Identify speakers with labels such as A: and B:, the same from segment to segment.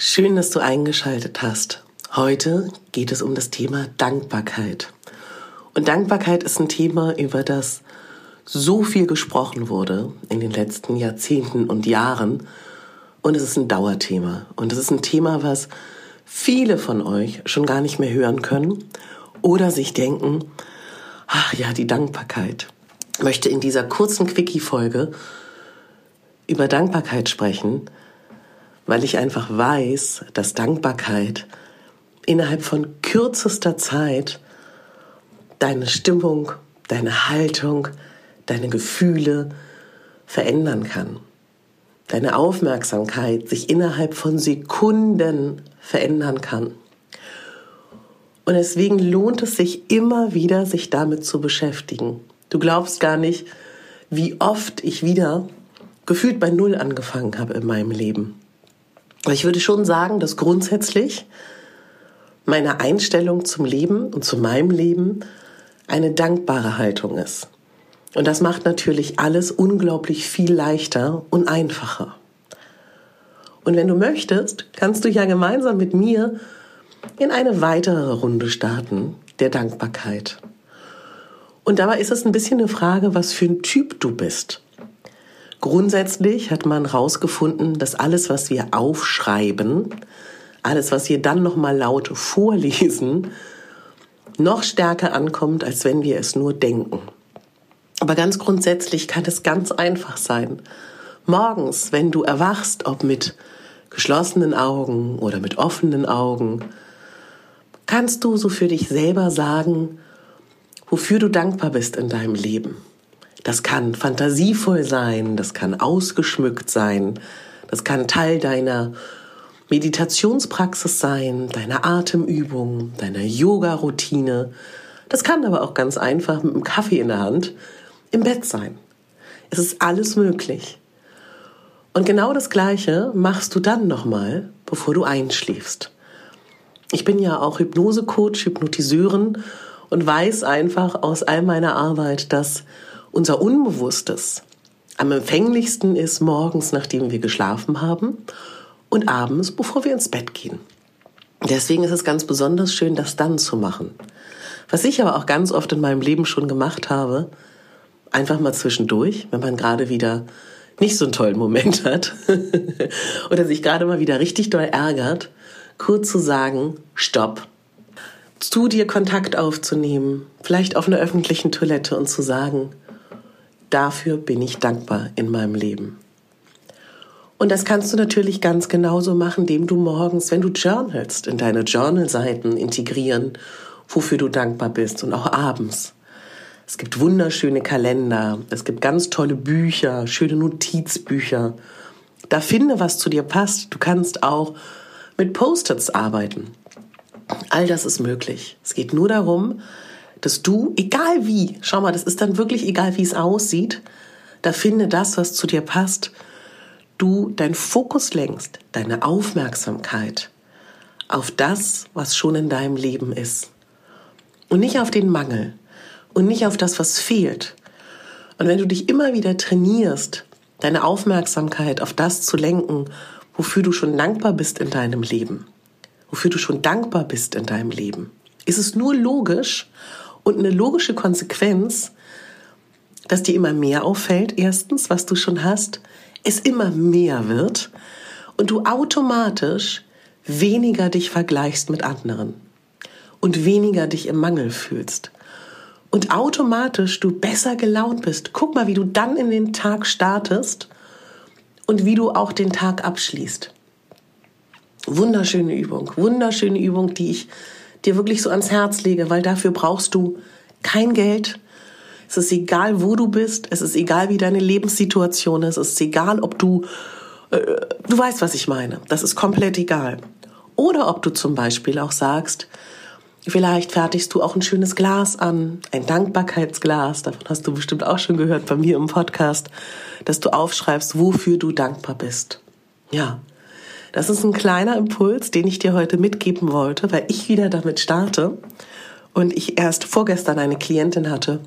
A: Schön, dass du eingeschaltet hast. Heute geht es um das Thema Dankbarkeit. Und Dankbarkeit ist ein Thema, über das so viel gesprochen wurde in den letzten Jahrzehnten und Jahren. Und es ist ein Dauerthema. Und es ist ein Thema, was viele von euch schon gar nicht mehr hören können oder sich denken, ach ja, die Dankbarkeit. Ich möchte in dieser kurzen Quickie-Folge über Dankbarkeit sprechen, weil ich einfach weiß, dass Dankbarkeit innerhalb von kürzester Zeit deine Stimmung, deine Haltung, deine Gefühle verändern kann. Deine Aufmerksamkeit sich innerhalb von Sekunden verändern kann. Und deswegen lohnt es sich immer wieder, sich damit zu beschäftigen. Du glaubst gar nicht, wie oft ich wieder gefühlt bei Null angefangen habe in meinem Leben. Ich würde schon sagen, dass grundsätzlich meine Einstellung zum Leben und zu meinem Leben eine dankbare Haltung ist. Und das macht natürlich alles unglaublich viel leichter und einfacher. Und wenn du möchtest, kannst du ja gemeinsam mit mir in eine weitere Runde starten der Dankbarkeit. Und dabei ist es ein bisschen eine Frage, was für ein Typ du bist. Grundsätzlich hat man herausgefunden, dass alles, was wir aufschreiben, alles, was wir dann nochmal laut vorlesen, noch stärker ankommt, als wenn wir es nur denken. Aber ganz grundsätzlich kann es ganz einfach sein. Morgens, wenn du erwachst, ob mit geschlossenen Augen oder mit offenen Augen, kannst du so für dich selber sagen, wofür du dankbar bist in deinem Leben. Das kann fantasievoll sein, das kann ausgeschmückt sein, das kann Teil deiner Meditationspraxis sein, deiner Atemübung, deiner Yoga-Routine. Das kann aber auch ganz einfach mit einem Kaffee in der Hand im Bett sein. Es ist alles möglich. Und genau das Gleiche machst du dann nochmal, bevor du einschläfst. Ich bin ja auch Hypnosecoach, Hypnotiseurin und weiß einfach aus all meiner Arbeit, dass unser Unbewusstes am empfänglichsten ist morgens, nachdem wir geschlafen haben und abends, bevor wir ins Bett gehen. Deswegen ist es ganz besonders schön, das dann zu machen. Was ich aber auch ganz oft in meinem Leben schon gemacht habe, einfach mal zwischendurch, wenn man gerade wieder nicht so einen tollen Moment hat oder sich gerade mal wieder richtig doll ärgert, kurz zu sagen, stopp, zu dir Kontakt aufzunehmen, vielleicht auf einer öffentlichen Toilette und zu sagen, dafür bin ich dankbar in meinem Leben. Und das kannst du natürlich ganz genauso machen, indem du morgens, wenn du journalst, in deine Journal-Seiten integrieren, wofür du dankbar bist und auch abends. Es gibt wunderschöne Kalender, es gibt ganz tolle Bücher, schöne Notizbücher. Da finde, was zu dir passt. Du kannst auch mit Post-its arbeiten. All das ist möglich. Es geht nur darum, dass du, egal wie, schau mal, das ist dann wirklich egal, wie es aussieht, da finde das, was zu dir passt, du dein Fokus lenkst, deine Aufmerksamkeit auf das, was schon in deinem Leben ist. Und nicht auf den Mangel und nicht auf das, was fehlt. Und wenn du dich immer wieder trainierst, deine Aufmerksamkeit auf das zu lenken, wofür du schon dankbar bist in deinem Leben, wofür du schon dankbar bist in deinem Leben, ist es nur logisch und eine logische Konsequenz, dass dir immer mehr auffällt, erstens, was du schon hast, es immer mehr wird und du automatisch weniger dich vergleichst mit anderen und weniger dich im Mangel fühlst und automatisch du besser gelaunt bist. Guck mal, wie du dann in den Tag startest und wie du auch den Tag abschließt. Wunderschöne Übung, wunderschöne Übung, die ich dir wirklich so ans Herz lege, weil dafür brauchst du kein Geld. Es ist egal, wo du bist. Es ist egal, wie deine Lebenssituation ist. Es ist egal, ob du Äh, du weißt, was ich meine. Das ist komplett egal. Oder ob du zum Beispiel auch sagst, vielleicht fertigst du auch ein schönes Glas an, ein Dankbarkeitsglas. Davon hast du bestimmt auch schon gehört bei mir im Podcast, dass du aufschreibst, wofür du dankbar bist. Ja, das ist ein kleiner Impuls, den ich dir heute mitgeben wollte, weil ich wieder damit starte und ich erst vorgestern eine Klientin hatte,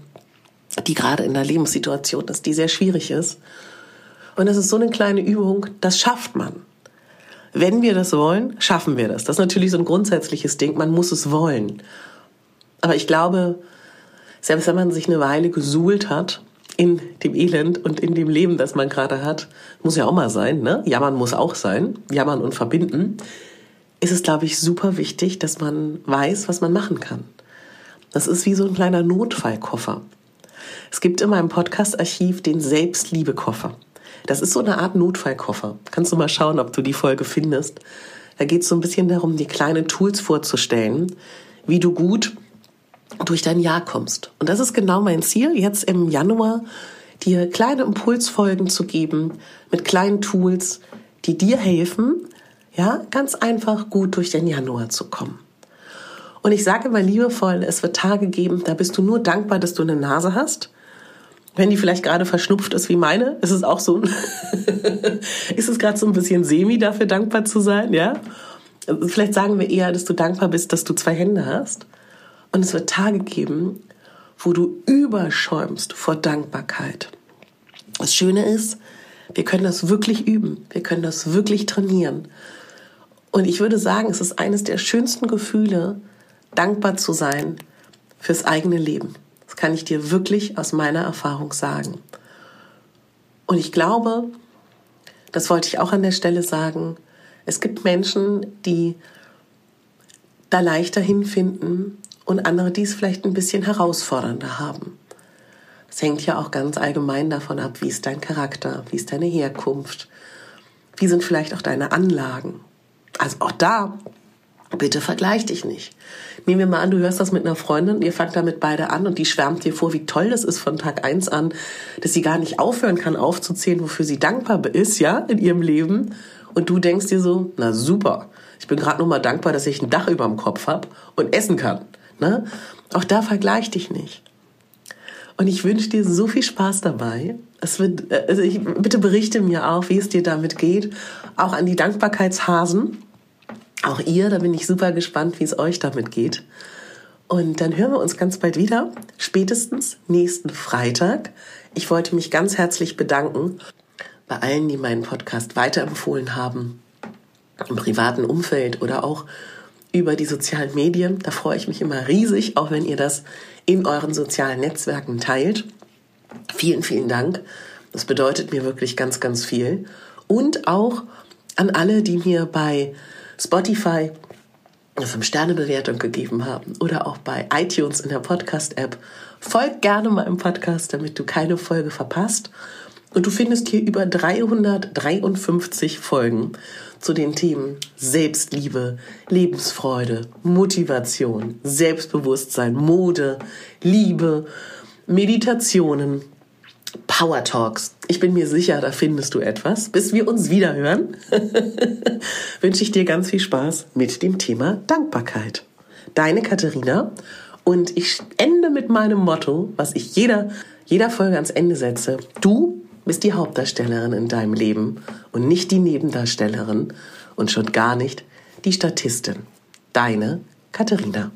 A: die gerade in einer Lebenssituation ist, die sehr schwierig ist. Und das ist so eine kleine Übung, das schafft man. Wenn wir das wollen, schaffen wir das. Das ist natürlich so ein grundsätzliches Ding, man muss es wollen. Aber ich glaube, selbst wenn man sich eine Weile gesuhlt hat in dem Elend und in dem Leben, das man gerade hat, muss ja auch mal sein, ne? Jammern muss auch sein, jammern und verbinden, ist es, glaube ich, super wichtig, dass man weiß, was man machen kann. Das ist wie so ein kleiner Notfallkoffer. Es gibt in meinem Podcast-Archiv den Selbstliebekoffer. Das ist so eine Art Notfallkoffer. Kannst du mal schauen, ob du die Folge findest. Da geht es so ein bisschen darum, die kleinen Tools vorzustellen, wie du gut durch dein Jahr kommst. Und das ist genau mein Ziel, jetzt im Januar dir kleine Impulsfolgen zu geben mit kleinen Tools, die dir helfen, ja, ganz einfach gut durch den Januar zu kommen. Und ich sage mal liebevoll, es wird Tage geben, da bist du nur dankbar, dass du eine Nase hast wenn die vielleicht gerade verschnupft ist wie meine, ist es auch so, ist es gerade so ein bisschen semi dafür dankbar zu sein, ja? Vielleicht sagen wir eher, dass du dankbar bist, dass du zwei Hände hast. Und es wird Tage geben, wo du überschäumst vor Dankbarkeit. Das Schöne ist, wir können das wirklich üben. Wir können das wirklich trainieren. Und ich würde sagen, es ist eines der schönsten Gefühle, dankbar zu sein fürs eigene Leben. Das kann ich dir wirklich aus meiner Erfahrung sagen. Und ich glaube, das wollte ich auch an der Stelle sagen, es gibt Menschen, die da leichter hinfinden und andere, die es vielleicht ein bisschen herausfordernder haben. Das hängt ja auch ganz allgemein davon ab, wie ist dein Charakter, wie ist deine Herkunft, wie sind vielleicht auch deine Anlagen. Also auch da Bitte vergleich dich nicht. Nehmen wir mal an, du hörst das mit einer Freundin, ihr fangt damit beide an und die schwärmt dir vor, wie toll das ist von Tag eins an, dass sie gar nicht aufhören kann aufzuzählen, wofür sie dankbar ist, ja, in ihrem Leben. Und du denkst dir so, na super, ich bin gerade nur mal dankbar, dass ich ein Dach über dem Kopf habe und essen kann. Ne? Auch da vergleich dich nicht. Und ich wünsche dir so viel Spaß dabei. Es wird, also ich, bitte berichte mir auch, wie es dir damit geht. Auch an die Dankbarkeitshasen auch ihr, da bin ich super gespannt, wie es euch damit geht. Und dann hören wir uns ganz bald wieder, spätestens nächsten Freitag. Ich wollte mich ganz herzlich bedanken bei allen, die meinen Podcast weiterempfohlen haben, im privaten Umfeld oder auch über die sozialen Medien. Da freue ich mich immer riesig, auch wenn ihr das in euren sozialen Netzwerken teilt. Vielen, vielen Dank. Das bedeutet mir wirklich ganz, ganz viel. Und auch an alle, die mir bei Spotify eine 5-Sterne-Bewertung gegeben haben oder auch bei iTunes in der Podcast-App. Folgt gerne meinem Podcast, damit du keine Folge verpasst. Und du findest hier über 353 Folgen zu den Themen Selbstliebe, Lebensfreude, Motivation, Selbstbewusstsein, Mode, Liebe, Meditationen, Power Talks. Ich bin mir sicher, da findest du etwas. Bis wir uns wieder hören, wünsche ich dir ganz viel Spaß mit dem Thema Dankbarkeit. Deine Katharina und ich ende mit meinem Motto, was ich jeder, jeder Folge ans Ende setze. Du bist die Hauptdarstellerin in deinem Leben und nicht die Nebendarstellerin und schon gar nicht die Statistin. Deine Katharina.